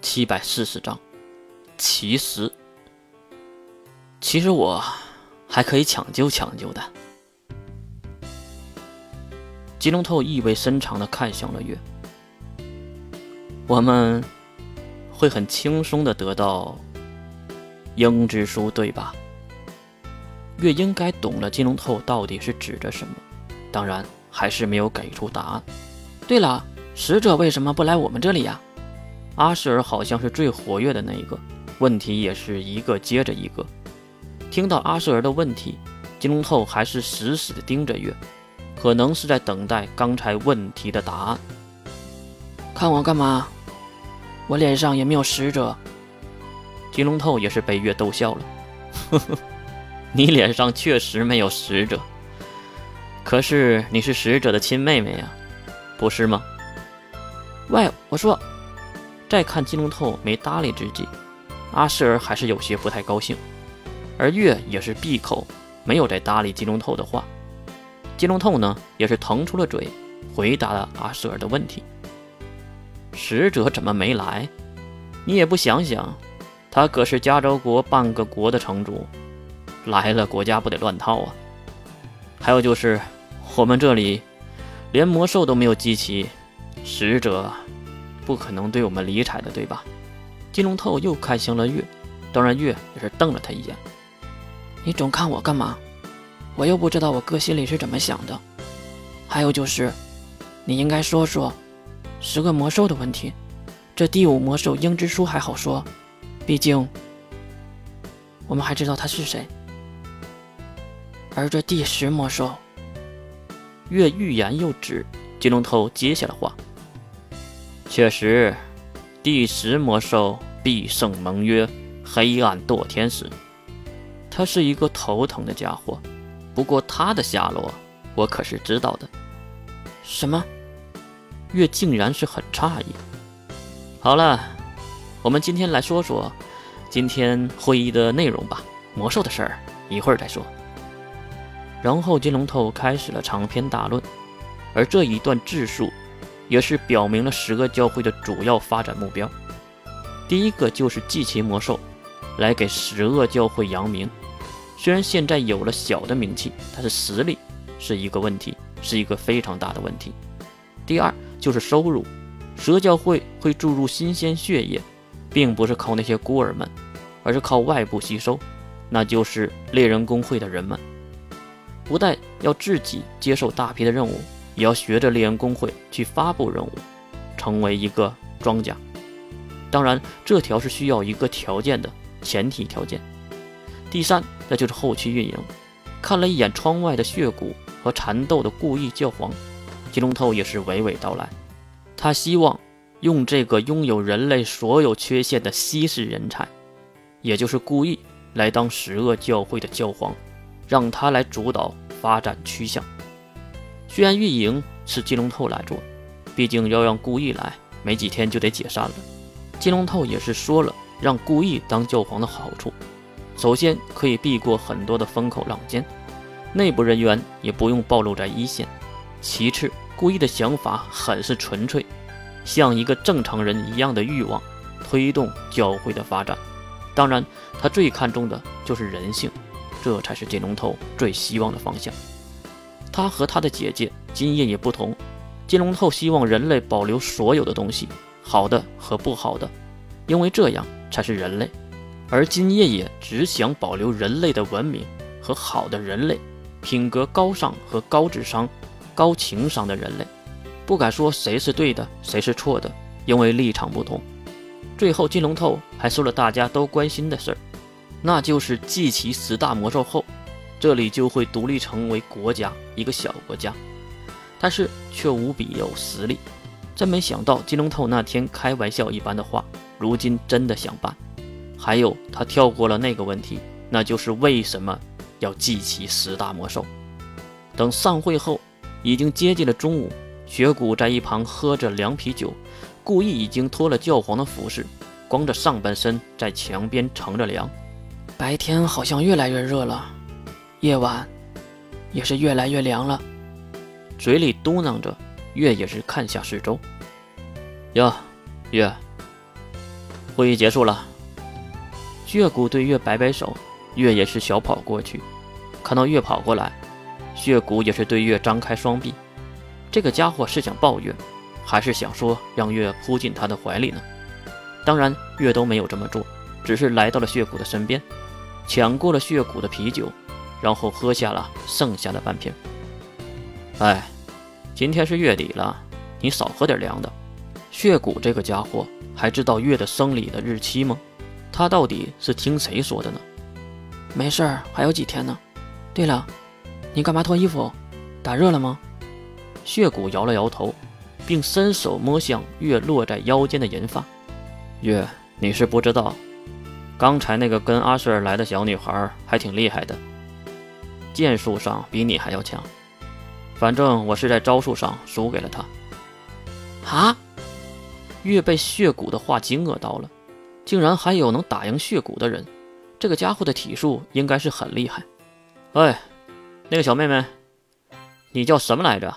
七百四十章，其实，其实我还可以抢救抢救的。金龙透意味深长的看向了月，我们会很轻松的得到鹰之书，对吧？月应该懂了金龙透到底是指着什么，当然还是没有给出答案。对了，使者为什么不来我们这里呀？阿舍尔好像是最活跃的那一个，问题也是一个接着一个。听到阿舍尔的问题，金龙透还是死死地盯着月，可能是在等待刚才问题的答案。看我干嘛？我脸上也没有使者。金龙透也是被月逗笑了，呵呵，你脸上确实没有使者，可是你是使者的亲妹妹呀，不是吗？喂，我说。再看金龙透没搭理之际，阿舍尔还是有些不太高兴，而月也是闭口，没有再搭理金龙透的话。金龙透呢，也是腾出了嘴，回答了阿舍尔的问题：“使者怎么没来？你也不想想，他可是加州国半个国的城主，来了国家不得乱套啊！还有就是，我们这里连魔兽都没有集齐，使者。”不可能对我们理睬的，对吧？金龙透又看向了月，当然月也是瞪了他一眼。你总看我干嘛？我又不知道我哥心里是怎么想的。还有就是，你应该说说十个魔兽的问题。这第五魔兽鹰之书还好说，毕竟我们还知道他是谁。而这第十魔兽，月欲言又止，金龙头接下了话。确实，第十魔兽必胜盟约黑暗堕天使，他是一个头疼的家伙。不过他的下落我可是知道的。什么？月竟然是很诧异。好了，我们今天来说说今天会议的内容吧。魔兽的事儿一会儿再说。然后金龙头开始了长篇大论，而这一段质数。也是表明了十恶教会的主要发展目标。第一个就是祭旗魔兽，来给十恶教会扬名。虽然现在有了小的名气，但是实力是一个问题，是一个非常大的问题。第二就是收入，蛇教会会注入新鲜血液，并不是靠那些孤儿们，而是靠外部吸收，那就是猎人工会的人们。不但要自己接受大批的任务。也要学着猎人工会去发布任务，成为一个庄家。当然，这条是需要一个条件的前提条件。第三，那就是后期运营。看了一眼窗外的血骨和缠斗的故意教皇，金龙透也是娓娓道来。他希望用这个拥有人类所有缺陷的稀世人才，也就是故意来当十恶教会的教皇，让他来主导发展趋向。虽然运营是金龙透来做，毕竟要让故意来，没几天就得解散了。金龙透也是说了，让故意当教皇的好处，首先可以避过很多的风口浪尖，内部人员也不用暴露在一线。其次，故意的想法很是纯粹，像一个正常人一样的欲望，推动教会的发展。当然，他最看重的就是人性，这才是金龙头最希望的方向。他和他的姐姐金叶也不同，金龙透希望人类保留所有的东西，好的和不好的，因为这样才是人类；而金叶也只想保留人类的文明和好的人类，品格高尚和高智商、高情商的人类。不敢说谁是对的，谁是错的，因为立场不同。最后，金龙透还说了大家都关心的事儿，那就是祭齐十大魔兽后。这里就会独立成为国家，一个小国家，但是却无比有实力。真没想到金龙透那天开玩笑一般的话，如今真的想办。还有他跳过了那个问题，那就是为什么要祭起十大魔兽？等散会后，已经接近了中午，雪谷在一旁喝着凉啤酒，故意已经脱了教皇的服饰，光着上半身在墙边乘着凉。白天好像越来越热了。夜晚，也是越来越凉了。嘴里嘟囔着，月也是看下四周。呀，月，会议结束了。血骨对月摆摆手，月也是小跑过去。看到月跑过来，血骨也是对月张开双臂。这个家伙是想抱怨，还是想说让月扑进他的怀里呢？当然，月都没有这么做，只是来到了血骨的身边，抢过了血骨的啤酒，然后喝下了剩下的半瓶。哎，今天是月底了，你少喝点凉的。血骨这个家伙还知道月的生理的日期吗？他到底是听谁说的呢？没事儿，还有几天呢。对了，你干嘛脱衣服？打热了吗？血骨摇了摇头，并伸手摸向月落在腰间的银发。月，你是不知道，刚才那个跟阿瑟来的小女孩还挺厉害的，剑术上比你还要强。反正我是在招数上输给了他。啊！月被血骨的话惊愕到了，竟然还有能打赢血骨的人，这个家伙的体术应该是很厉害。哎，那个小妹妹，你叫什么来着？